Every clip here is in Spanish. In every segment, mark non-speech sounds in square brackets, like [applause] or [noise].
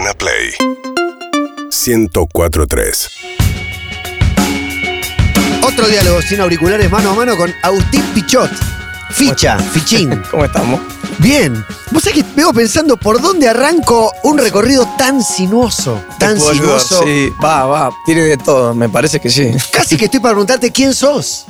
Urbana Play 1043. Otro diálogo sin auriculares mano a mano con Agustín Pichot. Ficha, [laughs] fichín. ¿Cómo estamos? Bien. Vos sabés que vengo pensando por dónde arranco un recorrido tan sinuoso. Tan ¿Te puedo ayudar? sinuoso. Sí, va, va. Tiene de todo, me parece que sí. [laughs] Casi que estoy para preguntarte quién sos.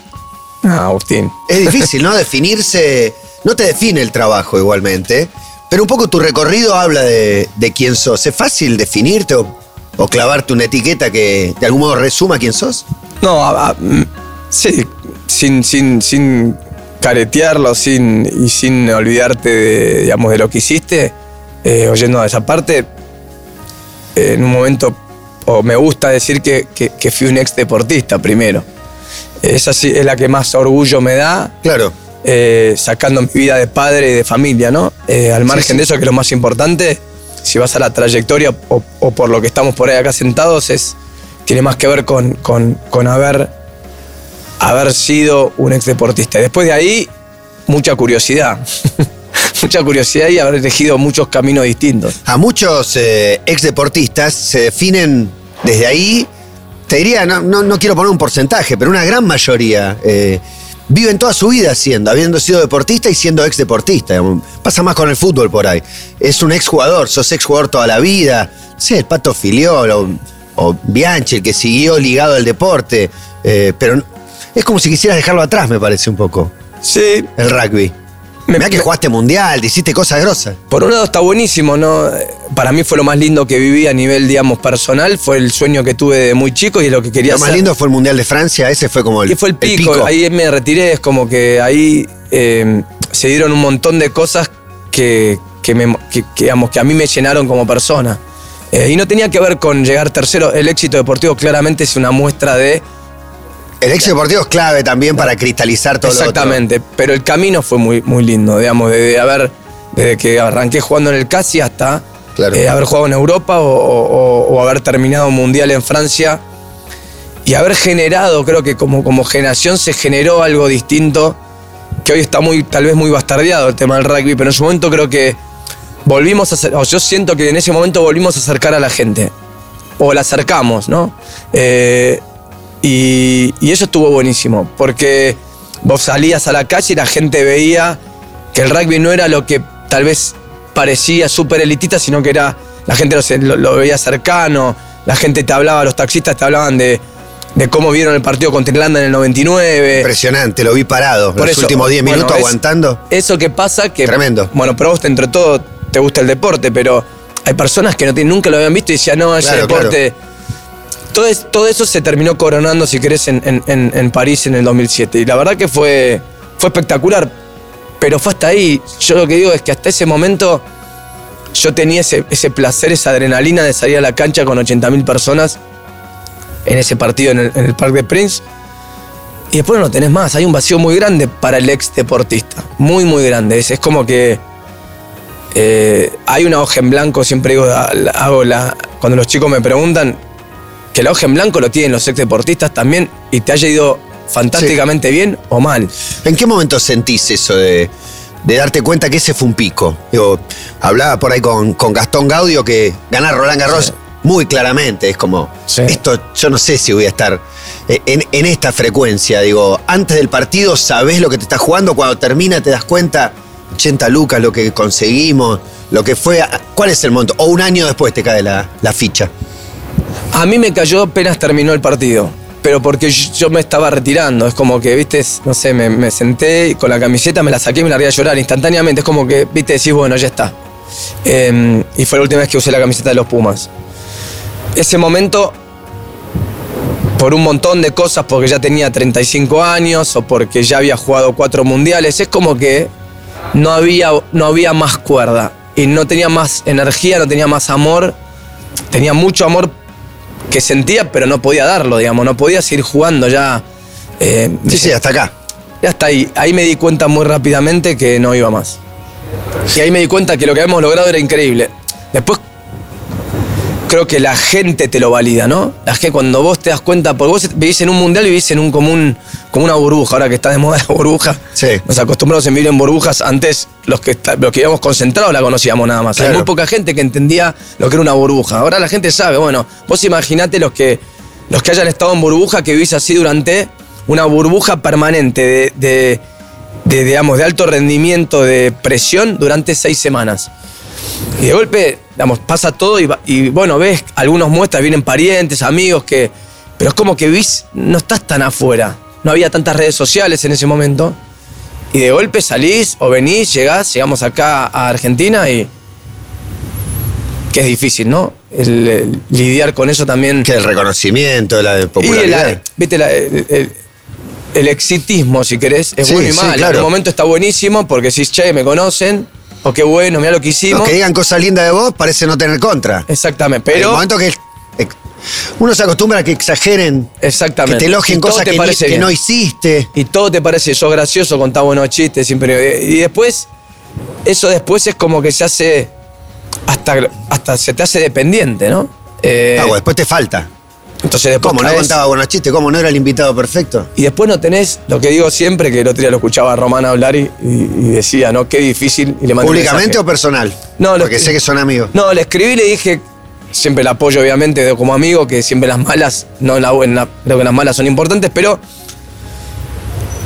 Ah, Agustín. Es difícil, ¿no? [laughs] Definirse. No te define el trabajo igualmente. Pero un poco tu recorrido habla de, de quién sos. ¿Es fácil definirte o, o clavarte una etiqueta que de algún modo resuma quién sos? No, a- a- mm, sí, sin, sin, sin caretearlo sin, y sin olvidarte de, digamos, de lo que hiciste, eh, oyendo a esa parte, eh, en un momento, o me gusta decir que, que- que fui un ex deportista primero. Esa sí es la que más orgullo me da, Claro. Eh, sacando mi vida de padre y de familia, ¿no? Eh, al margen sí. de eso, que es lo más importante, si vas a la trayectoria o, o por lo que estamos por ahí acá sentados, es, tiene más que ver con, con- con haber, haber sido un ex deportista. Después de ahí, mucha curiosidad. [laughs] mucha curiosidad y haber elegido muchos caminos distintos. A muchos eh, ex deportistas se definen desde ahí, te diría, no, no, no quiero poner un porcentaje, pero una gran mayoría eh, viven toda su vida siendo, habiendo sido deportista y siendo ex deportista. digamos. Pasa más con el fútbol por ahí. Es un ex jugador, sos ex jugador toda la vida. Sí, el Pato Filiol o, o Bianchi, el que siguió ligado al deporte. eh, pero es como si quisieras dejarlo atrás, me parece un poco, Sí, el rugby. Me- Mirá que me- jugaste mundial, hiciste cosas grosas. Por un lado está buenísimo, ¿no? Para mí fue lo más lindo que viví a nivel, digamos, personal. Fue el sueño que tuve de muy chico y es lo que quería Lo más hacer. lindo fue el Mundial de Francia, ese fue como el, que fue el el pico. Ahí me retiré, es como que ahí eh, se dieron un montón de cosas que, que, me- que- que, digamos, que a mí me llenaron como persona. Eh, y no tenía que ver con llegar tercero. El éxito deportivo claramente es una muestra de. El éxito deportivo es clave también para cristalizar todo Exactamente. Pero el camino fue muy, muy lindo, digamos, desde haber. Desde que arranqué jugando en el Casi hasta Claro. eh, haber jugado en Europa o, o- o haber terminado un mundial en Francia y haber generado, creo que como, como generación se generó algo distinto, que hoy está muy, tal vez muy bastardeado el tema del rugby, pero en su momento creo que volvimos a hacer, o yo siento que en ese momento volvimos a acercar a la gente, o la acercamos, ¿no? Eh, y, y eso estuvo buenísimo, porque vos salías a la calle y la gente veía que el rugby no era lo que tal vez parecía súper elitista, sino que era, la gente lo, veía cercano, la gente te hablaba, los taxistas te hablaban de, de cómo vieron el partido contra Irlanda en el 99. Impresionante, lo vi parado Por los eso, últimos 10 bueno, minutos es- aguantando. Eso que pasa que. Tremendo. Bueno, pero a vos entre todo te gusta el deporte, pero hay personas que no nunca lo habían visto y decían, no, ese Claro, deporte. Todo, es- todo eso se terminó coronando, si querés, en, París en el 2007. Y la verdad que fue, fue espectacular. Pero fue hasta ahí. Yo lo que digo es que hasta ese momento yo tenía ese, ese placer, esa adrenalina de salir a la cancha con 80.000 personas en ese partido en el, Parque de Prince. Y después no tenés más. Hay un vacío muy grande para el ex deportista. Muy, muy grande. Es, como que eh, hay una hoja en blanco, siempre digo, la- hago la, cuando los chicos me preguntan, que la hoja en blanco lo tienen los ex deportistas también y te haya ido fantásticamente bien o mal. ¿En qué momento sentís eso de, de darte cuenta que ese fue un pico? Digo, hablaba por ahí con, con Gastón Gaudio que ganar Roland Garros Sí. muy claramente es como, Sí. esto yo no sé si voy a estar eh, en, en esta frecuencia. Digo, antes del partido sabés lo que te estás jugando, cuando termina te das cuenta, 80 lucas, lo que conseguimos, lo que fue, ¿cuál es el monto? O un año después te cae la, la ficha. A mí me cayó apenas terminó el partido. Pero porque yo me estaba retirando. Es como que, viste, no sé, me, me senté con la camiseta, me la saqué y me largué a llorar instantáneamente. Es como que, viste, decís, bueno, ya está. Eh, y fue la última vez que usé la camiseta de los Pumas. Ese momento, por un montón de cosas, porque ya tenía 35 años o porque ya había jugado cuatro mundiales, es como que no había, no había más cuerda. Y no tenía más energía, no tenía más amor. Tenía mucho amor que sentía, pero no podía darlo, digamos. No podía seguir jugando ya. eh, Sí, sí, hasta acá. ya está ahí. Ahí me di cuenta muy rápidamente que no iba más. Y ahí me di cuenta que lo que habíamos logrado era increíble. Después, creo que la gente te lo valida, ¿no? La gente, cuando vos te das cuenta, porque vos vivís en un mundial y vivís en un común, como una burbuja, ahora que está de moda la burbuja. Sí. Nos acostumbramos a vivir en burbujas. Antes, los que, los que íbamos concentrados la conocíamos nada más. Hay muy poca gente que entendía lo que era una burbuja. Ahora la gente sabe, bueno, vos imaginate los que, los que hayan estado en burbuja, que vivís así durante una burbuja permanente de, de, de, digamos, de alto rendimiento, de presión durante seis semanas. Y de golpe, digamos, pasa todo y, y, bueno, ves, algunos muestras, vienen parientes, amigos, que. Pero es como que vís, no estás tan afuera. No había tantas redes sociales en ese momento. Y de golpe salís o venís, llegás, llegamos acá a Argentina y. que es difícil, ¿no? El- el lidiar con eso también. Que el reconocimiento, la Y popularidad. la- viste, la- el, el- el exitismo, si querés, es Sí, bueno y sí, malo. claro. En un momento está buenísimo porque decís, che, me conocen, o qué bueno, mira lo que hicimos. Los que digan cosas lindas de vos parece no tener contra. Exactamente, Pero. pero. el momento que ex- uno se acostumbra a que exageren, que Exactamente. te elogien Y todo cosas te que, ni- que no hiciste. Y todo te parece, sos gracioso, contás buenos chistes, siempre. Y después, eso después es como que se hace. Hasta, hasta se te hace dependiente, ¿no? Eh, Ah, bueno, después te falta. Entonces después. ¿Cómo? ¿No contaba buenos chistes? ¿Cómo no era el invitado perfecto? Y después no tenés, lo que digo siempre, que el otro día lo escuchaba a Román hablar y, y- y decía, ¿no? Qué difícil. Y le mandé un ¿Públicamente o personal? No, Porque que- sé que son amigos. No, le escribí y le dije, siempre el apoyo, obviamente, de- como amigo, que siempre las malas, no la buena, creo que las malas son importantes, pero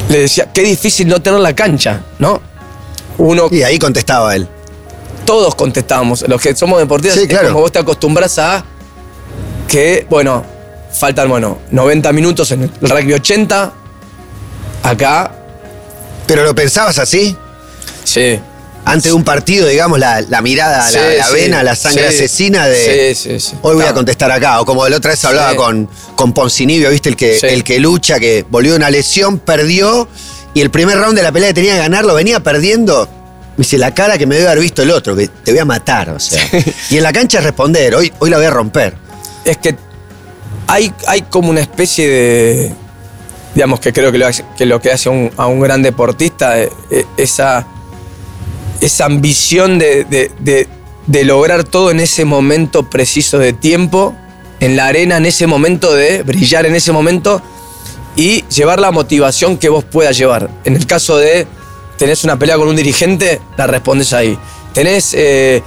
le decía, qué difícil no tener la cancha, ¿no? Uno, Y ahí contestaba él. todos contestábamos, los que somos deportistas, Sí, claro. es como vos te acostumbras a que, bueno, faltan, bueno, 90 minutos en el rugby 80, acá, ¿Pero lo pensabas así? sí. Ante un partido, digamos, la, la mirada, la, Sí, la sí, vena, la sangre sí. asesina de. Sí, sí, sí. Hoy voy a contestar acá. O como la otra vez hablaba con, con Poncinibio, ¿viste? El que, el que lucha, que volvió de una lesión, perdió. Y el primer round de la pelea que tenía que ganar lo venía perdiendo. Me dice, la cara que me debe haber visto el otro, que te voy a matar, o sea. Y en la cancha es responder, hoy, hoy la voy a romper. es que hay, hay como una especie de. Digamos que creo que lo, que, hace a un, gran deportista, eh, eh, esa, esa ambición de, de- de- lograr todo en ese momento preciso de tiempo, en la arena, en ese momento de brillar en ese momento y llevar la motivación que vos puedas llevar. En el caso de tenés una pelea con un dirigente, la respondes ahí. Tenés, eh,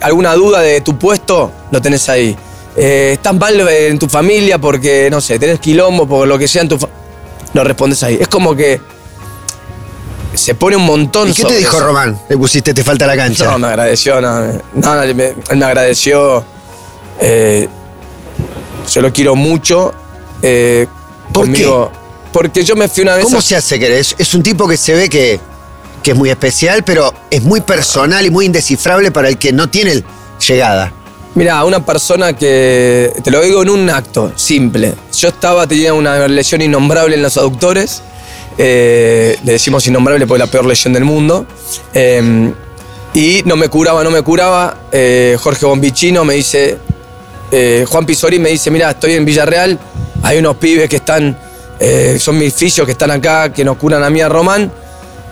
alguna duda de tu puesto, lo tenés ahí. Eh, estás mal en tu familia porque, no sé, tenés quilombo, por lo que sea en tu fa- lo respondes ahí. Es como que se pone un montón ¿Y qué te dijo eso. Román? Le pusiste, te falta la cancha. No, me agradeció, no, no, no, me- él me agradeció. eh, yo lo quiero mucho. eh, ¿Por conmigo. Porque yo me fui una vez. ¿Cómo a- se hace que es, es un tipo que se ve que, que es muy especial, pero es muy personal y muy indescifrable para el que no tiene llegada? Mira, una persona que. Te lo digo en un acto, simple. Yo estaba, tenía una lesión innombrable en los aductores. eh, le decimos innombrable porque es la peor lesión del mundo. eh, y no me curaba, no me curaba. eh, Jorge Bombicino me dice. Juan Pisori me dice: Mira, estoy en Villarreal. Hay unos pibes que están. son mis fisios que están acá, que nos curan a mí a Román.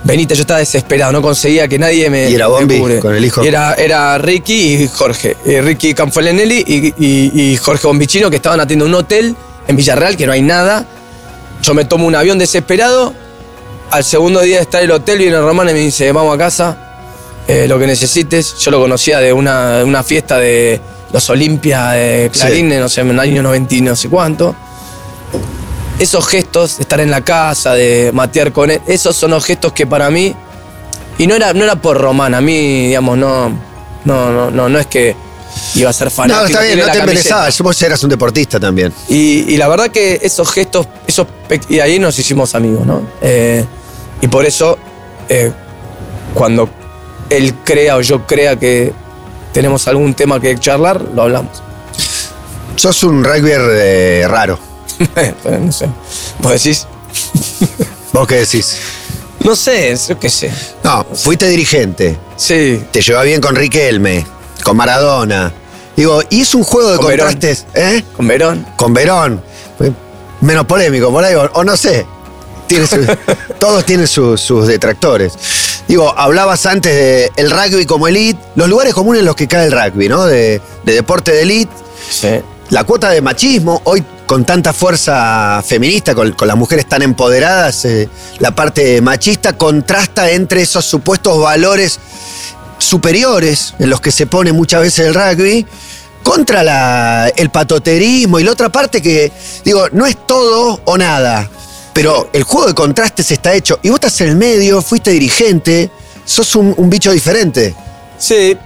Venite, yo estaba desesperado, no conseguía que nadie me. Y era Bombi, con el hijo. Y era, era Ricky y Jorge. Eh, Ricky Canfolenelli y, y- y Jorge Bombicino que estaban atendiendo un hotel en Villarreal, que no hay nada. Yo me tomo un avión desesperado. Al segundo día de estar en el hotel viene Román y me dice, vamos a casa, eh, lo que necesites. Yo lo conocía de una, una fiesta de los Olimpia de Clarín, Sí. no sé, en el año 90 y no sé cuánto. Esos gestos de estar en la casa, de matear con él, esos son los gestos que para mí. Y no era, no era por Román, a mí, digamos, no. No, no, no, no es que iba a ser fanático. No, está bien, no te embelezabas. Vos eras un deportista también. Y, y la verdad que esos gestos, esos y ahí nos hicimos amigos, ¿no? Eh, y por eso, eh, cuando él crea o yo crea que tenemos algún tema que charlar, lo hablamos. Sos un rugby eh, raro. [laughs] Pero no sé. ¿Vos decís? ¿Vos qué decís? No sé, yo qué sé. No, fuiste dirigente. Sí. Te llevas bien con Riquelme, con Maradona. Digo, y es un juego de Con Verón. contrastes, ¿eh? Con Verón. Con Verón. Menos polémico, por ahí, o, o no sé. Tiene su- [laughs] todos tienen su- sus detractores. Digo, hablabas antes de el rugby como elite, los lugares comunes en los que cae el rugby, ¿no? De, de deporte de elite. Sí. La cuota de machismo, hoy con tanta fuerza feminista, con, las mujeres tan empoderadas, eh, la parte machista contrasta entre esos supuestos valores superiores en los que se pone muchas veces el rugby contra el patoterismo y la otra parte que, digo, no es todo o nada, pero el juego de contrastes está hecho. Y vos estás en el medio, fuiste dirigente, sos un, un bicho diferente. Sí.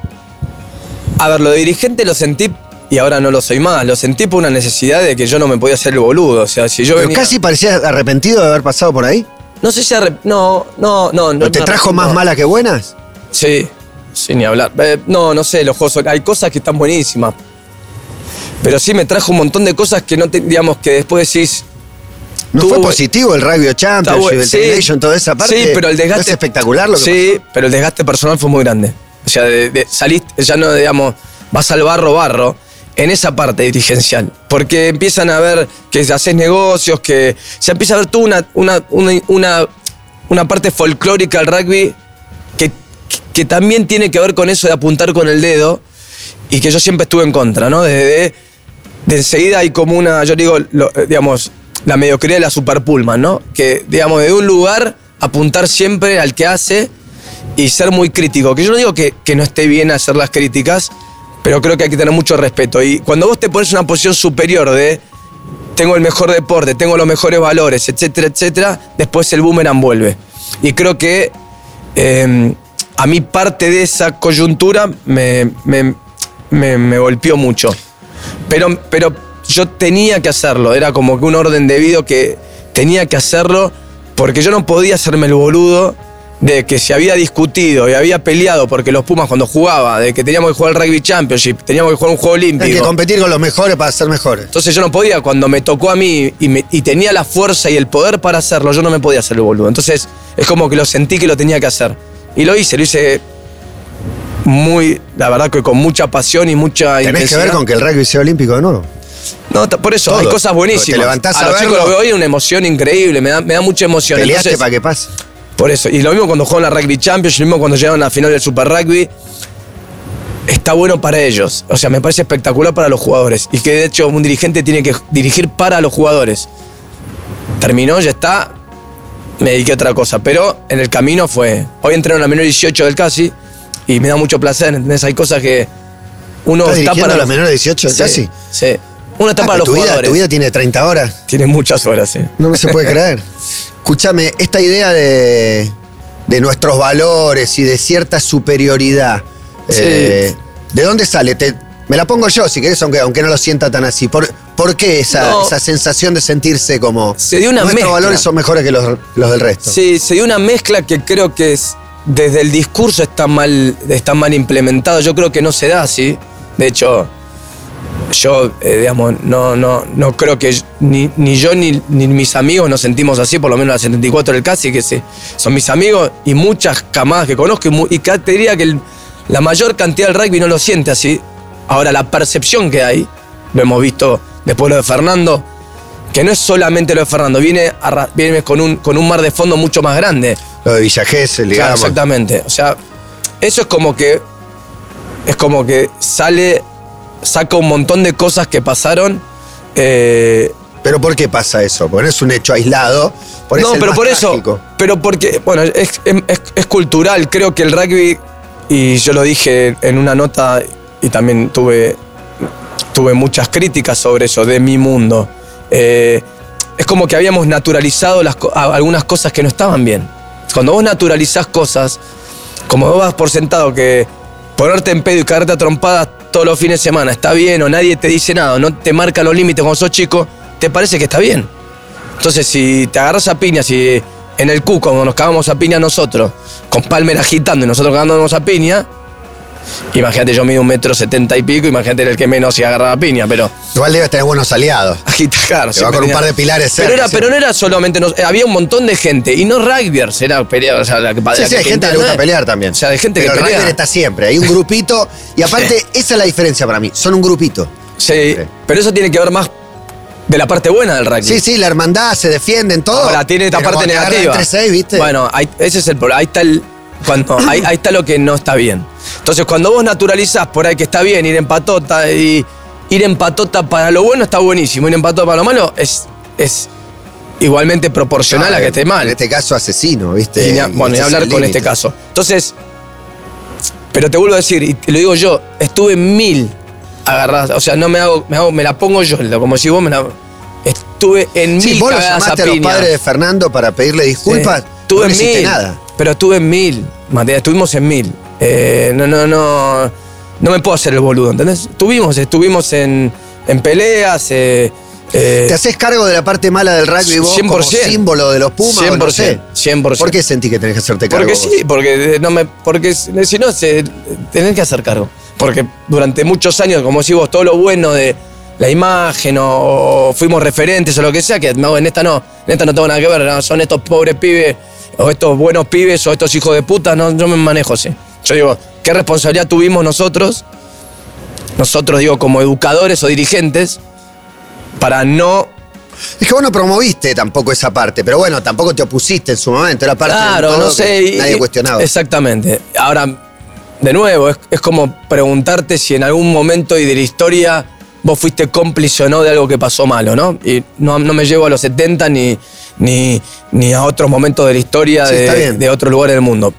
A ver, lo de dirigente lo sentí y ahora no lo soy más. Lo sentí por una necesidad de que yo no me podía hacer el boludo. O sea, si yo Pero venía- casi parecías arrepentido de haber pasado por ahí. No sé si arrep- No, no, no. no ¿No te me trajo arrepiento. más malas que buenas? Sí, sin ni hablar. Eh, no, no sé, los juegos Hay cosas que están buenísimas. Pero sí me trajo un montón de cosas que no te, digamos, que después decís. ¿No Tuvo- fue positivo el Rugby Está Championship, bu- el sí. Nation, toda esa parte? Sí, pero el ¿No desgaste. es espectacular lo que Sí, pero el desgaste personal fue muy grande. O sea, de, de- saliste, ya no, digamos, vas al barro, barro, en esa parte dirigencial. Porque empiezan a ver que haces negocios, que se empieza a ver tú una, una, una, una, parte folclórica al rugby que, que también tiene que ver con eso de apuntar con el dedo y que yo siempre estuve en contra, ¿no? Desde de, enseguida hay como una, yo digo, lo- digamos, la mediocridad de la super Pullman, ¿no? Que, digamos, de un lugar apuntar siempre al que hace y ser muy crítico. Que yo no digo que, que no esté bien hacer las críticas, pero creo que hay que tener mucho respeto. Y cuando vos te pones en una posición superior de tengo el mejor deporte, tengo los mejores valores, etcétera, etcétera, después el boomerang vuelve. Y creo que eh, a mí parte de esa coyuntura me, me- me- me golpeó mucho. Pero, pero yo tenía que hacerlo, era como que un orden debido que tenía que hacerlo porque yo no podía hacerme el boludo de que se había discutido y había peleado porque los Pumas cuando jugaba, de que teníamos que jugar el Rugby Championship, teníamos que jugar un juego Hay que olímpico. competir con los mejores para ser mejores. Entonces yo no podía, cuando me tocó a mí y, me- y tenía la fuerza y el poder para hacerlo, yo no me podía hacer el boludo. Entonces es como que lo sentí que lo tenía que hacer. Y lo hice, lo hice muy, la verdad que con mucha pasión y mucha Tenés que ver con que el rugby sea olímpico de nuevo. No, por eso, Todo. hay cosas buenísimas. Te levantás a los verlo. chicos lo veo hoy, una emoción increíble, me da, me da mucha emoción. Peleaste para que pase. Por eso, y lo mismo cuando juegan la Rugby Champions, lo mismo cuando llegan a la final del Super Rugby. Está bueno para ellos. O sea, me parece espectacular para los jugadores. Y que de hecho un dirigente tiene que dirigir para los jugadores. Terminó, ya está. Me dediqué a otra cosa. Pero en el camino fue. Hoy entré en la menor 18 del casi. Y me da mucho placer. ¿entendés? Hay cosas que uno ¿Estás está dirigiendo para a los los menores de 18 Sí, casi? Sí. Uno está Ah, para los tu, vida, jugadores. tu vida tiene 30 horas. Tiene muchas horas, sí. No me se puede creer. Escúchame, esta idea de, de nuestros valores y de cierta superioridad, Sí. eh, ¿de dónde sale? Te- me la pongo yo, si querés, aunque, aunque no lo sienta tan así. ¿Por, por qué esa, No. esa sensación de sentirse como Se dio una nuestros mezcla. valores son mejores que los, los del resto? Sí, se dio una mezcla que creo que es, desde el discurso está mal, está mal implementado. Yo creo que no se da así. De hecho, yo, eh, digamos, no, no, no creo que ni, ni yo ni, ni mis amigos nos sentimos así, por lo menos la 74 del casi, que sí, son mis amigos y muchas camadas que conozco. Y, y te diría que el- la mayor cantidad del rugby no lo siente así. Ahora, la percepción que hay, lo hemos visto después lo de Fernando, que no es solamente lo de Fernando, viene, arra- viene con, un, con un mar de fondo mucho más grande. Lo de Villa Gesell, Claro, digamos. exactamente. O sea, eso es como que. Es como que sale. Saca un montón de cosas que pasaron. eh, Pero ¿por qué pasa eso? Porque no es un hecho aislado. Por no, pero por eso. Pero porque, bueno, es, es- es cultural. Creo que el rugby, y yo lo dije en una nota, y también tuve, tuve muchas críticas sobre eso, de mi mundo. Eh, es como que habíamos naturalizado las, algunas cosas que no estaban bien. Cuando vos naturalizás cosas, como vos vas por sentado que ponerte en pedo y caerte a trompadas todos los fines de semana está bien, o nadie te dice nada, no te marca los límites cuando sos chico, te parece que está bien. Entonces, si te agarras a piña, si en el Q, cuando nos cagamos a piña nosotros, con Palmer agitando y nosotros cagándonos a piña, imagínate, yo mido un metro setenta y pico, imagínate el que menos se agarra a piña, pero Igual debes tener buenos aliados. agita, claro. Te va con un par de pilares Pero, era, sí. pero no era solamente, nos- había un montón de gente, y no rugbyers, era pelea, o sea, la que Sí, la sí, hay que gente que le gusta ¿no? pelear también. O sea, hay gente Pero que el pelea. rugby está siempre. Hay un grupito. Y aparte, esa es la diferencia para mí. Son un grupito. Sí, pero eso tiene que ver más de la parte buena del rugby. Sí, sí, la hermandad, se defienden todo. Ahora tiene esta parte negativa. entre seis, ¿viste? Bueno, ahí- ese es el problema. Ahí está el, cuando ahí, ahí está lo que no está bien. Entonces, cuando vos naturalizás por ahí que está bien ir en patota y ir en patota para lo bueno está buenísimo, ir en patota para lo malo es, es igualmente proporcional a que esté mal. En este caso, asesino, ¿viste? Y ni a- bueno, es hablar con este caso. Entonces, pero te vuelvo a decir, y te lo digo yo, estuve en mil agarradas, o sea, no me hago, me hago, me la pongo yo, como si vos me la. Estuve en Sí, mil vos cagadas llamaste a a los padres de Fernando para pedirle disculpas. Sí. Estuve no en hiciste mil. nada. Pero estuve en mil, Matías, estuvimos en mil. Eh, no, no, no. No me puedo hacer el boludo, ¿entendés? Estuvimos, estuvimos en, en peleas. eh, eh, ¿Te haces cargo de la parte mala del rugby vos como 100%. símbolo de los Pumas? o no sé? 100%. ¿Por qué sentís que tenés que hacerte cargo? Porque vos? sí, porque no me, porque si no se tenés que hacer cargo. Porque durante muchos años, como decís vos, todo lo bueno de la imagen o, o fuimos referentes o lo que sea, que no, en esta no, en esta no tengo nada que ver, no, son estos pobres pibes o estos buenos pibes o estos hijos de puta, no, yo me manejo así. Yo digo, ¿qué responsabilidad tuvimos nosotros? Nosotros digo como educadores o dirigentes para no Es que vos no promoviste tampoco esa parte, pero bueno, tampoco te opusiste en su momento, era parte de Claro, todo no que sé. y- nadie cuestionaba. Exactamente. Ahora, de nuevo, es, es como preguntarte si en algún momento y de la historia vos fuiste cómplice o no de algo que pasó malo, ¿no? Y no, no me llevo a los 70 ni, ni, ni a otros momentos de la historia Sí, de, de otros lugares del mundo.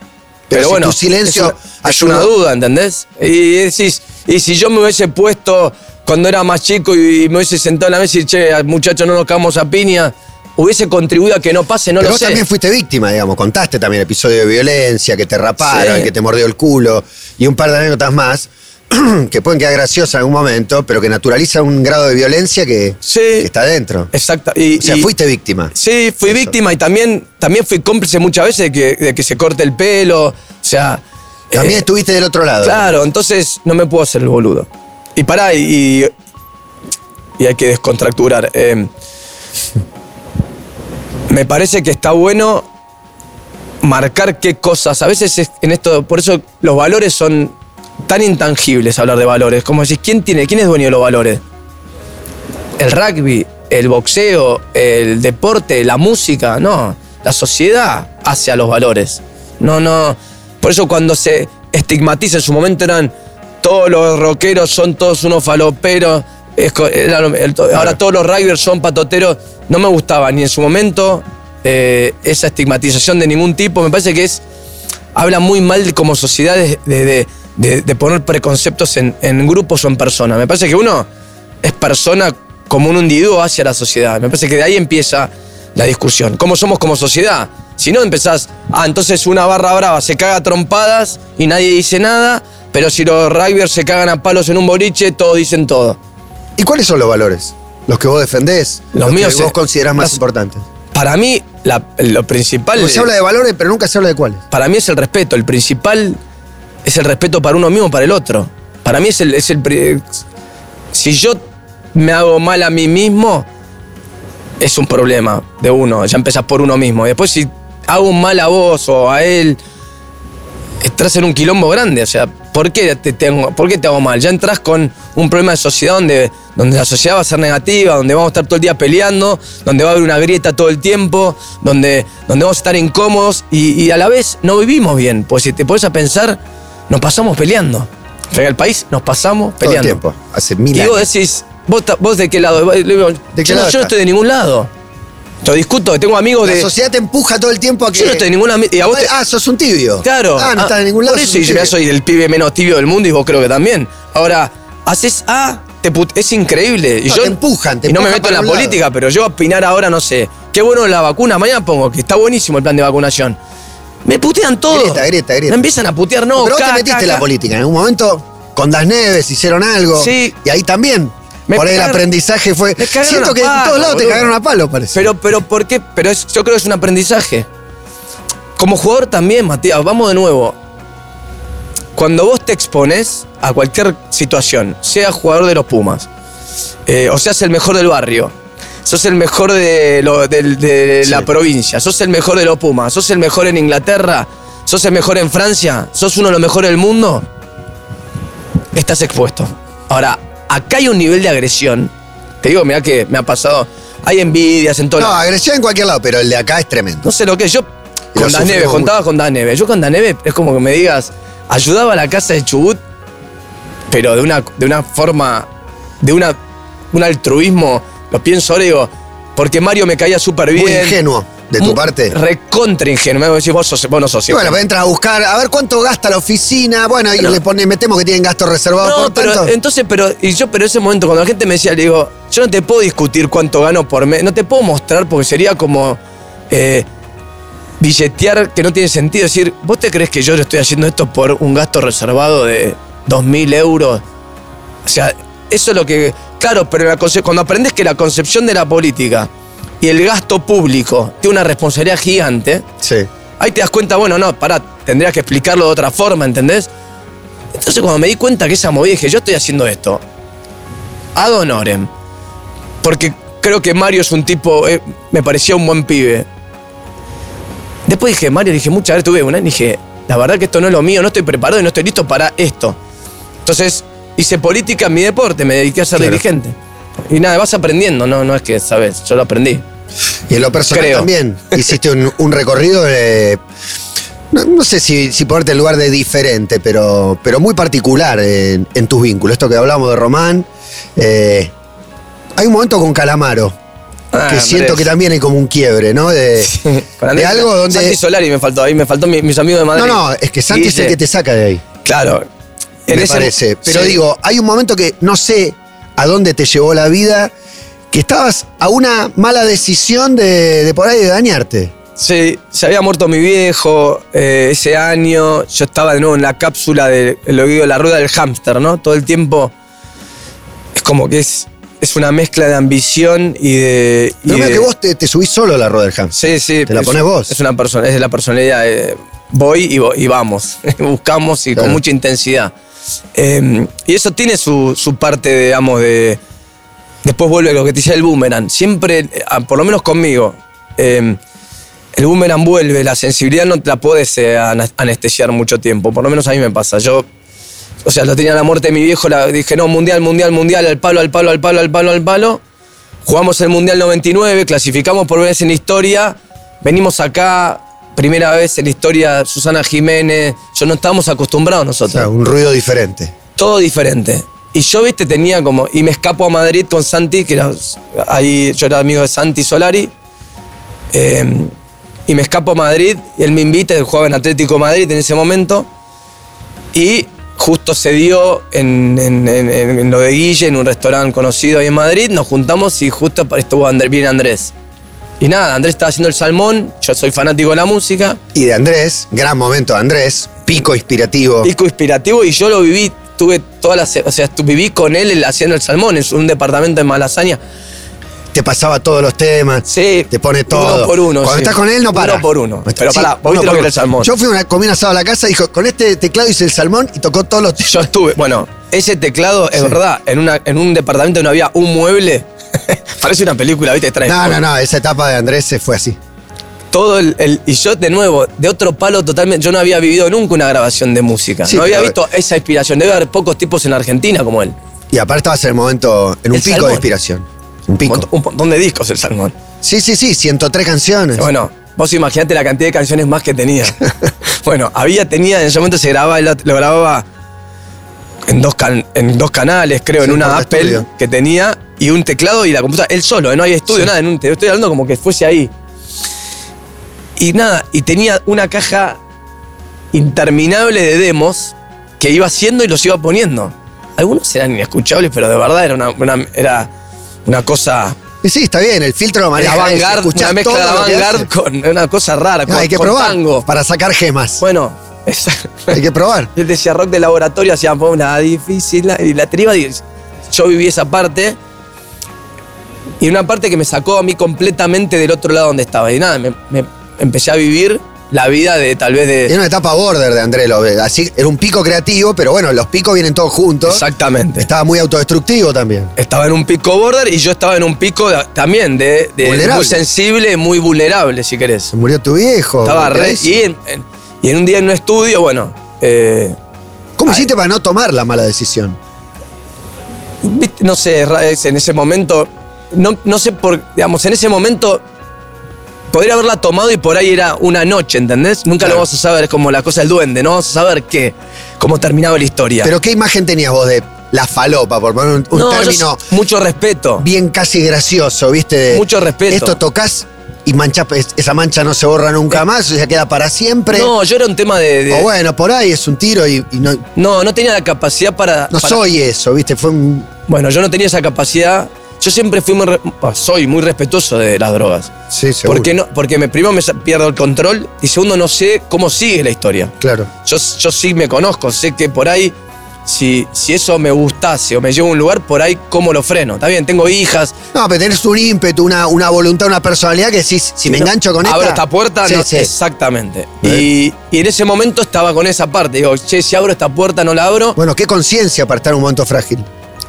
Pero Pero, si bueno, tu silencio es una, es una ayudó. duda, ¿entendés? Y decís, y si yo me hubiese puesto cuando era más chico y me hubiese sentado en la mesa y che, muchachos, no nos cagamos a piña, hubiese contribuido a que no pase, no pero lo vos sé. también fuiste víctima, digamos, contaste también episodios de violencia, que te raparon, Sí. que te mordió el culo, y un par de anécdotas más, [clears throat] que pueden quedar graciosas en algún momento, pero que naturalizan un grado de violencia que, Sí. que está dentro. Exacto. Y, O sea, y- fuiste víctima. Sí, fui Eso. víctima y también, también fui cómplice muchas veces de que, de que se corte el pelo. O sea. También eh, estuviste del otro lado. Claro, entonces no me puedo hacer el boludo. Y pará, y, y hay que descontracturar. Eh, me parece que está bueno marcar qué cosas. A veces es- en esto, por eso los valores son tan intangibles hablar de valores. Como decís, ¿quién tiene, quién es dueño de los valores? El rugby, el boxeo, el deporte, la música, no. La sociedad hace a los valores. No, no. Por eso cuando se estigmatiza, en su momento eran todos los rockeros son todos unos faloperos. es era ahora todos los rugbyers son patoteros. No me gustaba ni en su momento eh, esa estigmatización de ningún tipo. Me parece que es. Habla muy mal como sociedad de, de- de- de poner preconceptos en, en grupos o en personas. Me parece que uno es persona como un individuo hacia la sociedad. Me parece que de ahí empieza la discusión. ¿Cómo somos como sociedad? Si no empezás, ah, entonces una barra brava se caga a trompadas y nadie dice nada, pero si los rugbyers se cagan a palos en un boliche, todos dicen todo. ¿Y cuáles son los valores? Los que vos defendés, Los los, míos que vos es- considerás más las- importantes. Para mí, la- lo principal. Porque se habla de valores, pero nunca se habla de cuáles. Para mí es el respeto. El principal es el respeto para uno mismo, para el otro. Para mí es el, es el si yo me hago mal a mí mismo, es un problema de uno. Ya empezás por uno mismo. Y después si hago mal a vos o a él, entras en un quilombo grande. O sea, ¿por qué te, tengo, ¿por qué te hago mal? Ya entras con un problema de sociedad donde, donde la sociedad va a ser negativa, donde vamos a estar todo el día peleando, donde va a haber una grieta todo el tiempo, donde, donde vamos a estar incómodos y, y a la vez no vivimos bien. Pues si te pones a pensar, nos pasamos peleando. En el país nos pasamos Todo el peleando. tiempo. Hace mil Y años. vos decís, ¿vos, de qué lado? Digo, qué yo, no, lado yo estás? no estoy de ningún lado. Yo discuto, tengo amigos La de. sociedad te empuja todo el tiempo a que. Yo no estoy de ninguna. Y a vos te- Ah, sos un tibio. Claro. Ah, no estás de ningún lado. Por eso yo ya soy el pibe menos tibio del mundo y vos creo que también. Ahora, haces A, te put- es increíble. Y No, yo, te empujan, te Y no me meto en la lado. política, pero yo opinar ahora no sé. Qué bueno la vacuna. Mañana pongo que está buenísimo el plan de vacunación. Me putean todo. Grieta, grieta, grieta. Me empiezan a putear, no. Pero vos ca, te metiste ca, en la ca. política. En algún momento, con Das Neves hicieron algo. Sí. Y ahí también. Me por ahí el aprendizaje fue. Siento que en palo, todos lados te cagaron a palo, parece. Pero, pero, ¿por qué? Pero es- yo creo que es un aprendizaje. Como jugador también, Matías, vamos de nuevo. Cuando vos te expones a cualquier situación, sea jugador de los Pumas, eh, o seas el mejor del barrio, sos el mejor de, lo- del- de Sí. la provincia, sos el mejor de los Pumas, sos el mejor en Inglaterra, sos el mejor en Francia, sos uno de los mejores del mundo, estás expuesto. Ahora, acá hay un nivel de agresión. Te digo, mira que me ha pasado. Hay envidias en todo no, lado. agresión en cualquier lado, pero el de acá es tremendo. No sé lo que es. Yo, Con Daneve, sufrimos contaba con Daneve. Yo con Daneve es como que me digas, ayudaba a la casa de Chubut, pero de una, de una forma, de una, un altruismo, lo pienso ahora digo, porque Mario me caía súper bien. Muy ingenuo de tu Muy parte. Recontra ingenuo. Me decir, vos, sos, vos no sos bueno, entran a buscar, a ver cuánto gasta la oficina. Bueno, y le pone, metemos que tienen gastos reservados No, por pero tanto. entonces, pero, y yo, pero ese momento, cuando la gente me decía, le digo, yo no te puedo discutir cuánto gano por mes, no te puedo mostrar porque sería como eh, billetear que no tiene sentido. Es decir, ¿vos te crees que yo le estoy haciendo esto por un gasto reservado de 2.000 euros? O sea, eso es lo que. Claro, pero la cuando aprendes que la concepción de la política y el gasto público tiene una responsabilidad gigante, Sí. Ahí te das cuenta, bueno, no, pará, tendrías que explicarlo de otra forma, ¿entendés? Entonces cuando me di cuenta que esa movida, dije, yo estoy haciendo esto. Ad honorem. Porque creo que Mario es un tipo, eh, me parecía un buen pibe. Después dije, Mario, dije, muchas veces tuve una, y dije, la verdad que esto no es lo mío, no estoy preparado y no estoy listo para esto. Entonces hice política en mi deporte, me dediqué a ser Claro. dirigente. Y nada, vas aprendiendo, no, no es que, ¿sabes? Yo lo aprendí. Y en lo personal Creo. también hiciste un, un recorrido, eh, no, no sé si, si ponerte en lugar de diferente, pero, pero muy particular en, en tus vínculos. Esto que hablamos de Román. eh, hay un momento con Calamaro, Ah, que siento que también hay como un quiebre, ¿no? De, [laughs] de algo donde... Santi Solari me faltó, ahí me faltó mi- mis amigos de Madrid. No, no, es que Santi es el que te saca de ahí. Claro. En me ese- parece. Pero sí. digo, hay un momento que no sé a dónde te llevó la vida, que estabas a una mala decisión de, de por ahí de dañarte. Sí, se había muerto mi viejo eh, ese año. Yo estaba de nuevo en la cápsula de lo que digo, la rueda del hámster, ¿no? Todo el tiempo. Es como que es, es una mezcla de ambición y de. y mira de- que vos te, te subís solo a la rueda del Hamster. Sí, sí. Te la es- pones vos. Es una persona, es de la personalidad. eh, voy y, vamos. [laughs] Buscamos y Claro. con mucha intensidad. Eh, y eso tiene su, su parte, digamos, de. Después vuelve lo que te decía el boomerang. Siempre, eh, ah, por lo menos conmigo, eh, el boomerang vuelve, la sensibilidad no te la puedes eh, anestesiar mucho tiempo. Por lo menos a mí me pasa. Yo, o sea, lo tenía la muerte de mi viejo, la, dije, no, mundial, mundial, mundial, al palo, al palo, al palo, al palo, al palo. Jugamos el Mundial 99, clasificamos por vez en historia, venimos acá, primera vez en la historia, Susana Jiménez, yo no estábamos acostumbrados O nosotros. sea, un ruido diferente. Todo diferente. Y yo, viste, tenía como. Y me escapo a Madrid con Santi, que era. Ahí yo era amigo de Santi Solari. eh, y me escapo a Madrid, y él me invita, él jugaba en Atlético Madrid en ese momento. Y justo se dio en, en- en- en lo de Guille, en un restaurante conocido ahí en Madrid. Nos juntamos y justo estuvo Andrés, viene Andrés. Y nada, Andrés estaba haciendo el salmón, yo soy fanático de la música. Y de Andrés, gran momento de Andrés, pico inspirativo. pico inspirativo y yo lo viví, tuve todas las, o sea, viví con él haciendo el salmón en un departamento en Malasaña. Te pasaba todos los temas. Sí. Te pone todo. Uno por uno. Cuando sí. estás con él no para. Uno por uno. Pero Sí, pará, vos viste lo que era el salmón. Yo fui a una, comí un asado a la casa y dijo, con este teclado hice el salmón y tocó todos los temas. [laughs] Yo estuve, bueno, ese teclado, es Sí. verdad, en, una, en un departamento no había un mueble. [laughs] Parece una película, ¿viste? Trae No, no, no, esa etapa de Andrés se fue así. todo el, el- Y yo, de nuevo, de otro palo totalmente. Yo no había vivido nunca una grabación de música. Sí, no había visto esa inspiración. Debe haber pocos tipos en Argentina como él. Y aparte estabas en el momento, en un El pico salmón. de inspiración. Un pico. un montón de discos el salmón. Sí, sí, sí, 103 canciones. Bueno, vos imaginate la cantidad de canciones más que tenía. [laughs] bueno, había, tenía, en ese momento se grababa, lo grababa en dos, can- en dos canales, creo, Sí, en una Apple estudio. que tenía, y un teclado y la computadora, él solo, no había estudio, Sí. nada, en un- te estoy hablando como que fuese ahí. Y nada, y tenía una caja interminable de demos que iba haciendo y los iba poniendo. Algunos eran inescuchables, pero de verdad era una, una- era una cosa Y sí, está bien, el filtro lo la maneja. escuchás una mezcla de que vanguard con una cosa rara, Ah, con, hay que con probar tango. para sacar gemas. Bueno, [laughs] esa- Hay que probar. [laughs] él decía rock de laboratorio, hacía una difícil, y la triba, yo viví esa parte, y una parte que me sacó a mí completamente del otro lado donde estaba. Y nada, me, me empecé a vivir la vida de tal vez Era de... una etapa border de Andrés López. Así, era un pico creativo, pero bueno, los picos vienen todos juntos. Exactamente. Estaba muy autodestructivo también. Estaba en un pico border y yo estaba en un pico de- también de, muy sensible, muy vulnerable, si querés. Se murió tu viejo. Estaba re. Y en, en- y en un día en un estudio, bueno. eh, ¿Cómo hiciste para no tomar la mala decisión? no sé, en ese momento. No, no sé por. Digamos, en ese momento. Podría haberla tomado y por ahí era una noche, ¿entendés? Nunca Claro. lo vamos a saber, es como la cosa del duende, no vamos a saber qué, cómo terminaba la historia. Pero ¿qué imagen tenías vos de la falopa, por poner un, un No, yo- término mucho respeto. bien casi gracioso, ¿viste? De, Mucho respeto. Esto tocas y mancha, es- esa mancha no se borra nunca más, o sea, queda para siempre. No, yo era un tema de. de- o bueno, por ahí es un tiro y, y no, no, no tenía la capacidad para. no para- soy eso, ¿viste? Fue un. Bueno, yo no tenía esa capacidad. Yo siempre fui muy. soy muy respetuoso de las drogas. Sí, seguro. Porque, no, porque me, primero me pierdo el control y segundo no sé cómo sigue la historia. Claro. Yo, yo sí me conozco, sé que por ahí, si, si eso me gustase o me lleva a un lugar, por ahí cómo lo freno. Está bien, tengo hijas. No, pero tenés un ímpetu, una, una voluntad, una personalidad que decís, si me no, engancho con esta. Abro esta puerta, Sí, no, sí. exactamente. Y, y en ese momento estaba con esa parte. Digo, che, si abro esta puerta, no la abro. Bueno, qué conciencia para estar en un momento frágil.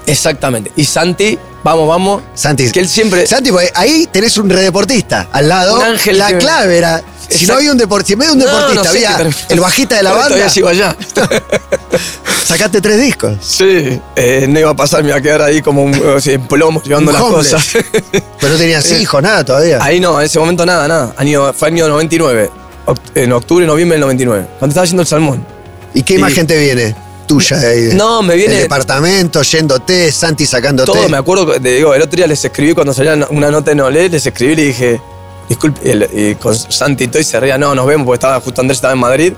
Exactamente. Y Santi, vamos, vamos. Santi. Que él siempre. Santi, porque ahí tenés un redeportista al lado. Un ángel La que- clave era. Si Exacto. no había un deportista, en vez de un No, deportista, no sé había el bajista de la Todavía banda. sigo allá. [laughs] Sacaste tres discos. Sí, eh, no iba a pasar, me iba a quedar ahí como un, en plomo llevando las cosas. [laughs] Pero no tenías hijos, nada todavía. ahí no, en ese momento nada, nada. Año, fue año 99. Oct- En octubre, noviembre del 99. Cuando estaba haciendo el salmón. ¿Y qué y- imagen te viene? Tuya de de- No, me viene- del departamento, yéndote, Santi sacándote. Todo, me acuerdo, de- digo, el otro día les escribí cuando salía una nota en Olé, les escribí y le dije, disculpe, y, el- y con Santi y todo, y se reía, no, nos vemos, porque estaba, justo Andrés estaba en Madrid,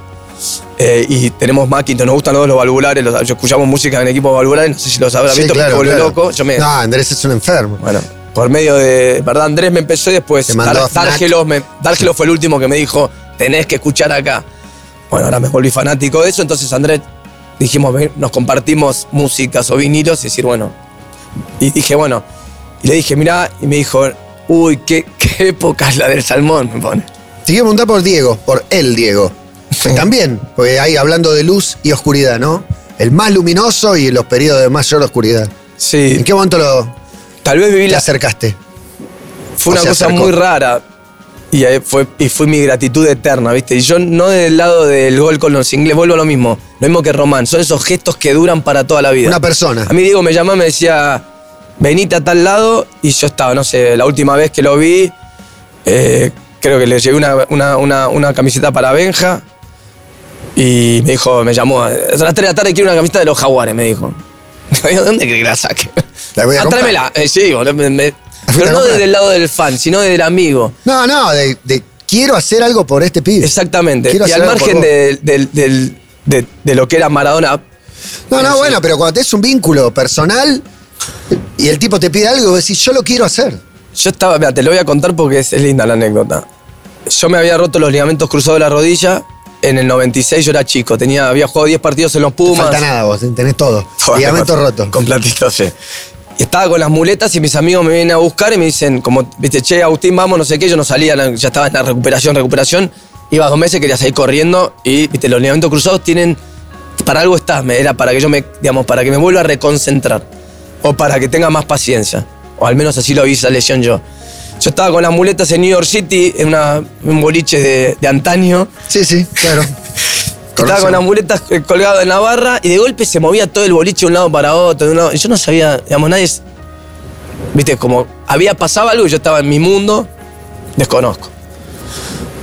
eh, y tenemos Macintosh, nos gustan los dos los valvulares, los- yo escuchamos música en equipo valvulares, no sé si los habrá Sí, visto, claro, me claro. loco, yo me... No, Andrés es un enfermo. Bueno, por medio de. ¿Verdad? Andrés me empezó y después. Te Dárgelos fue el último que me dijo: tenés que escuchar acá. Bueno, ahora me volví fanático de eso, entonces Andrés dijimos: nos compartimos músicas o vinilos y decir, bueno. Y dije, bueno. Y le dije, mirá, y me dijo: uy, qué, qué época es la del salmón, me pone. Te quiero preguntar por Diego, por el Diego. También, porque ahí hablando de luz y oscuridad, ¿no? El más luminoso y los periodos de mayor oscuridad. Sí, ¿En qué momento lo tal vez viví te la. acercaste? Fue una cosa acercó? muy rara. Y, ahí fue, y fue mi gratitud eterna, ¿viste? Y yo no del lado del gol con los ingleses, vuelvo a lo mismo. Lo mismo que Román. Son esos gestos que duran para toda la vida. Una persona. A mí Diego me llamaba y me decía, venite a tal lado. Y yo estaba, no sé, la última vez que lo vi, eh, creo que le llevé una, una- una- una camiseta para Benja. Y me dijo, me llamó, a las 3 de la tarde quiero una camiseta de los jaguares, me dijo. [laughs] ¿De dónde crees que la saque? La voy a Ah, comprar. tráemela. Eh, sí, boludo, me- pero no desde el lado del fan, sino desde el amigo. No, no, de, de quiero hacer algo por este pibe. Exactamente. Quiero y al margen de, del- del- de- de lo que era Maradona, No, no, bueno, pero cuando tenés un vínculo personal y el tipo te pide algo, vos decís, yo lo quiero hacer. yo estaba, mira, te lo voy a contar porque es, es linda la anécdota. Yo me había roto los ligamentos cruzados de la rodilla. En el 96 yo era chico, tenía, había jugado 10 partidos en los No Pumas. falta nada vos, tenés todo. [laughs] Todo, Ligamento roto. Con platito, sí. Y estaba con las muletas y mis amigos me vienen a buscar y me dicen, como, viste, che, Agustín, vamos, no sé qué, yo no salía, ya estaba en la recuperación, recuperación. Iba dos meses, quería salir corriendo y, viste, los ligamentos cruzados tienen, para algo está, me- era para que yo me, digamos, para que me vuelva a reconcentrar. O para que tenga más paciencia. O al menos así lo vi esa lesión yo. Yo estaba con las muletas en New York City, en una, un boliche de, de antaño. Sí, sí, claro. [laughs] Estaba con las muletas eh, colgado en la barra y de golpe se movía todo el boliche de un lado para otro. De un lado. Y yo no sabía, digamos, nadie. Viste, como había pasado algo y yo estaba en mi mundo, desconozco.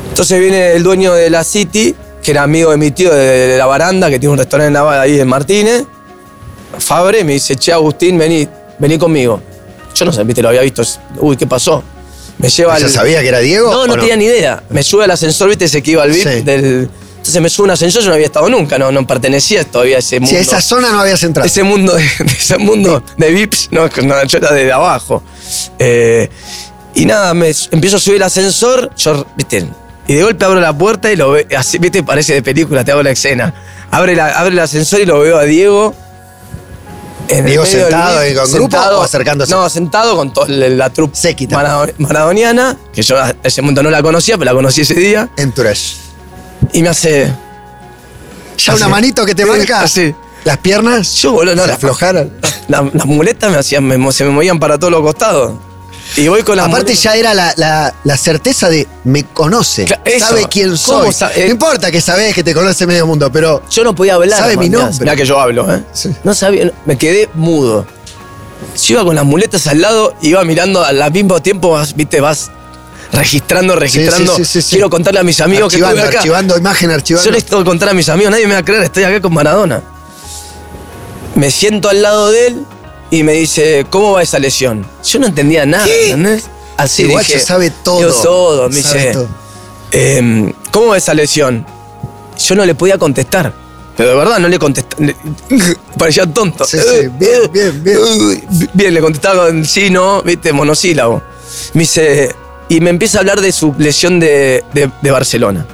Entonces viene el dueño de la City, que era amigo de mi tío de, la baranda, que tiene un restaurante en la, ahí en Martínez. Fabre me dice, che, Agustín, vení, vení conmigo. Yo no sé, viste, lo había visto. Uy, ¿qué pasó? Me lleva ¿Ya al- sabía que era Diego? no, o no, tenía ni idea. Me sube al ascensor, viste ese que iba al VIP Sí. del. Entonces me sube un ascensor, yo no había estado nunca, no, no pertenecía todavía a ese mundo. Si a esa zona no habías entrado. ese mundo de, de ese mundo de VIPs, no, no, yo era de abajo. Eh, y nada, me empiezo a subir el ascensor, yo, viste, y de golpe abro la puerta y lo veo, así, viste, parece de película, te hago la escena. Abre, la, abre el ascensor y lo veo a Diego. en Diego del sentado VIP, ahí con grupo o acercándose? No, sentado con la, trupe maradoniana, que yo a ese momento no la conocía, pero la conocí ese día, Entourage. Y me hace. Ya una manito que te Sí, marca. así. Las piernas Yo, boludo, no, se la- aflojaron. La- las muletas me hacían, me se me movían para todos los costados. Y voy con las Aparte muletas- ya era la, la- la certeza de me conoce, eso. sabe quién ¿Cómo soy. sabe? No importa que sabés que te conoce medio mundo, pero Yo no podía hablar. Sabe mi nombre. mirá que yo hablo, ¿eh? Sí. No sabía, me quedé mudo. Yo iba con las muletas al lado, iba mirando al mismo tiempo, vas, viste, vas registrando, registrando. sí, sí, sí. Quiero contarle a mis amigos que estuve acá. archivando imagen, archivando. Yo les tengo que contar a mis amigos, nadie me va a creer, estoy acá con Maradona. Me siento al lado de él y me dice, ¿cómo va esa lesión? Yo no entendía nada, ¿Qué? ¿entendés? Así El dije, sabe todo. digo, todo, me Sabe dice, todo. em, ¿cómo va esa lesión? Yo no le podía contestar. Pero de verdad no le contestaba. [laughs] Parecía tonto. Sí, sí, bien, bien, bien. [laughs] Bien, le contestaba con sí, no, viste, monosílabo. Me dice, y me empieza a hablar de su lesión de, de- de Barcelona.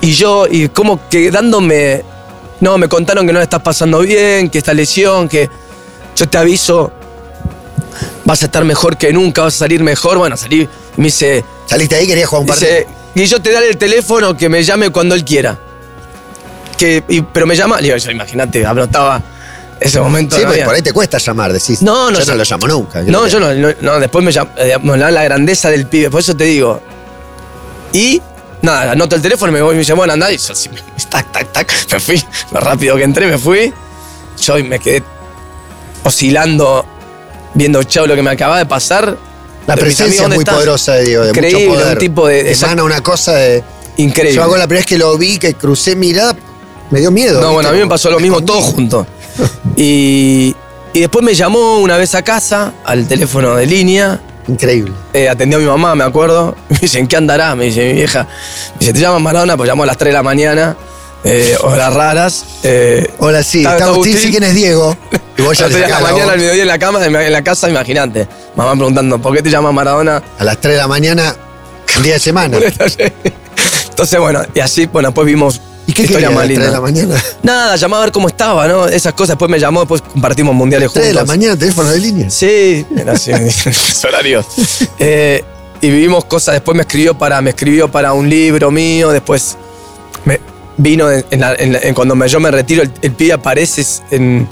Y yo, y como que dándome, no, me contaron que no le estás pasando bien, que esta lesión, que yo te aviso, vas a estar mejor que nunca, vas a salir mejor. Bueno, salí, me dice, Saliste ahí, querías jugar un partido. Dice, y yo te daré el teléfono que me llame cuando él quiera. Que, y- pero me llama, digo, yo imagínate, anotaba ese momento. Sí, porque por ahí te cuesta llamar, decís. No, no, Yo no lo llamo nunca. No, yo no, no, no, después me llama, eh, la grandeza del pibe, por eso te digo. Y nada, anoto el teléfono, me voy y me dice, bueno, andá, y yo así, [laughs] tac, tac, tac, me fui, lo rápido que entré, me fui. Yo me quedé oscilando, viendo chao lo que me acaba de pasar. La De presencia amigos, es ¿dónde muy estás? poderosa, digo, de Increíble, mucho poder. un tipo de- Emana una cosa de... Increíble. Yo hago la primera vez que lo vi, que crucé mirada, me dio miedo. No, bueno, a mí me pasó lo mismo todo junto. Y, y después me llamó una vez a casa, al teléfono de línea. Increíble. eh, atendió a mi mamá, me acuerdo. [laughs] Me dice, ¿en qué andará? Me dice mi vieja. Me dice, ¿te llamas Maradona? Pues llamó a las 3 de la mañana. eh, horas raras. eh, Hola, sí, Está- está Agustín, si quién es Diego. [laughs] Y vos a ya las le 3 de la mañana, al mediodía en la cama, en la casa, imagínate. Mamá preguntando, ¿por qué te llamas Maradona? A las 3 de la mañana, un [laughs] día de semana. Entonces, bueno, y así, bueno, después vimos ¿Y qué historia más 3 de linda. la mañana? Nada, llamaba a ver cómo estaba, ¿no? Esas cosas. Después me llamó, después compartimos mundiales 3 de juntos. la mañana, teléfono de línea. Sí, era así, [laughs] horarios. Eh, y vivimos cosas, después me escribió para, me escribió para un libro mío, después me vino en, en la- en la- en cuando me- yo me retiro, el, el pibe aparece en.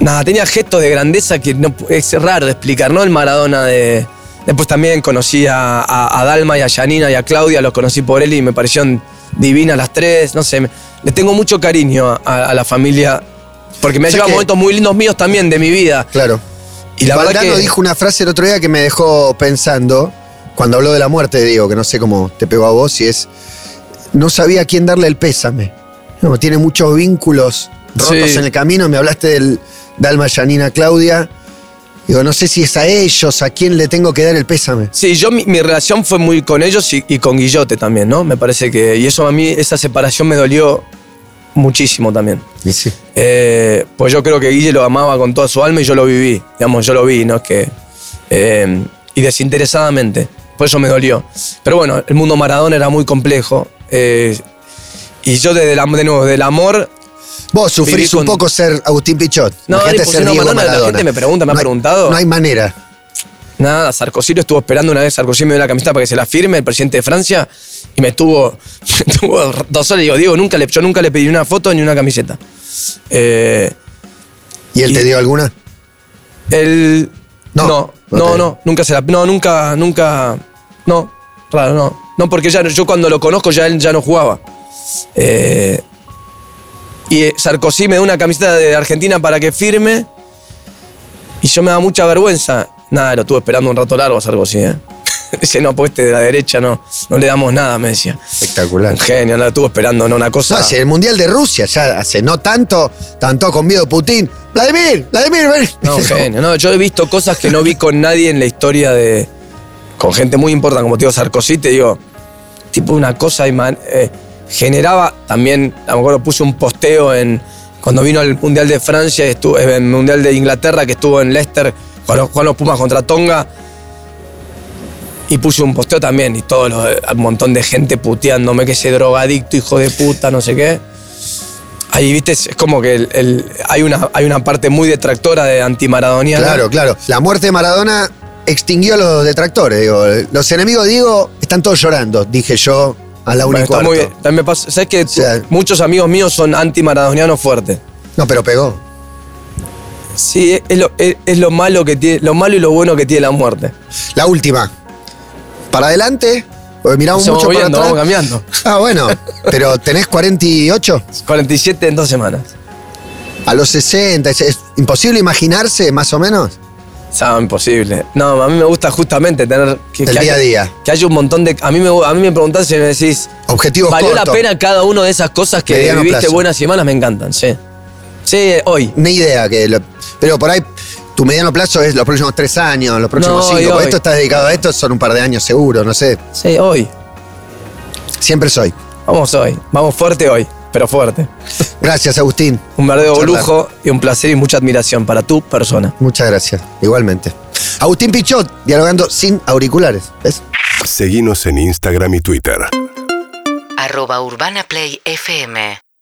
Nada, tenía gestos de grandeza que no, es raro de explicar, ¿no? El Maradona de. Después también conocí a, a- a Dalma y a Janina y a Claudia, los conocí por él y me parecieron divinas las tres, no sé, me- le tengo mucho cariño a, a la familia, porque me O sea llevado que- momentos muy lindos míos también de mi vida. Claro. Y la verdad Valdano que- dijo una frase el otro día que me dejó pensando, cuando habló de la muerte de Diego, que no sé cómo te pegó a vos, y es, no sabía a quién darle el pésame. No, tiene muchos vínculos rotos Sí. en el camino, me hablaste del Dalma, Yanina, Claudia. Digo, no sé si es a ellos, a quién le tengo que dar el pésame. Sí, yo mi, mi relación fue muy con ellos y, y con Guillote también, ¿no? Me parece que. Y eso a mí, esa separación me dolió muchísimo también. Y sí. Eh, pues yo creo que Guille lo amaba con toda su alma y yo lo viví. Digamos, yo lo vi, ¿no? Es que. eh, y desinteresadamente. Por eso me dolió. Pero bueno, el mundo Maradona era muy complejo. eh, y yo desde el, am- de nuevo, del amor. Vos sufrís un poco ser Agustín Pichot. No, era ser Diego Maradona, la gente me pregunta, me ha No preguntado. No hay manera. Nada, Sarkozy lo estuvo esperando una vez. Sarkozy me dio la camiseta para que se la firme, el presidente de Francia, y me estuvo, [laughs] me estuvo dos horas. Y digo, Diego, nunca le, yo nunca le pedí una foto ni una camiseta. Eh, ¿Y él Y- te dio alguna? él. No, No, no no, no, nunca se la. No, nunca, nunca. No, raro, no. No, porque ya, yo cuando lo conozco ya él ya no jugaba. Eh, y eh, Sarkozy me da una camiseta de Argentina para que firme. Y yo me da mucha vergüenza. Nada, lo estuve esperando un rato largo a Sarkozy, ¿eh? [laughs] Dice, no, pues este de la derecha no, no le damos nada, me decía. Espectacular. Un genio, lo estuvo esperando, no, una No, cosa. el Mundial de Rusia, ya hace no tanto, tanto con miedo Putin. Vladimir, Vladimir, ven. No, [laughs] genio. No, yo he visto cosas que no vi con nadie en la historia de. Con gente muy importante, como te digo, Sarkozy, te digo. Tipo una cosa. iman- eh, generaba también. A lo mejor puse un posteo en. Cuando vino al Mundial de Francia, estuvo, el Mundial de Inglaterra, que estuvo en Leicester, jugaron jugaron los Pumas contra Tonga. Y puse un posteo también, y todo un montón de gente puteándome que ese drogadicto, hijo de puta, no sé qué. Ahí, viste, es como que el- hay, una, hay una parte muy detractora de antimaradoniana. Claro, claro. La muerte de Maradona extinguió a los detractores. Digo. Los enemigos de Diego están todos llorando, dije yo a la una y cuarto. muy bien. También me pasa- ¿Sabes que sea- muchos amigos míos son anti-maradonianos fuertes? No, pero pegó. Sí, es lo, es, es lo malo que tiene, lo malo y lo bueno que tiene la muerte. La última. Para adelante, porque miramos Nos mucho vamos para moviendo, atrás. vamos cambiando. [laughs] Ah, bueno. Pero tenés 48. 47 en dos semanas. A los 60. ¿Es, es imposible imaginarse, más o menos? No, imposible. No, a mí me gusta justamente tener que, El que día a día. que haya un montón de. A mí me, a mí me preguntás y me decís. Objetivos ¿Valió la cortos. pena cada una de esas cosas que Mediano viviste plazo. buenas semanas? Me encantan, sí. Sí, hoy. Ni idea que lo- pero por ahí tu mediano plazo es los próximos tres años, los próximos No, cinco. Hoy. esto estás dedicado a esto, son un par de años seguro, no sé. Sí, hoy. Siempre soy. Vamos hoy. Vamos fuerte hoy, pero fuerte. Gracias, Agustín. Un verdadero lujo y un placer y mucha admiración para tu persona. Muchas gracias. Igualmente. Agustín Pichot, dialogando sin auriculares. ¿Ves? Seguinos en Instagram y Twitter. arroba urbanaplayfm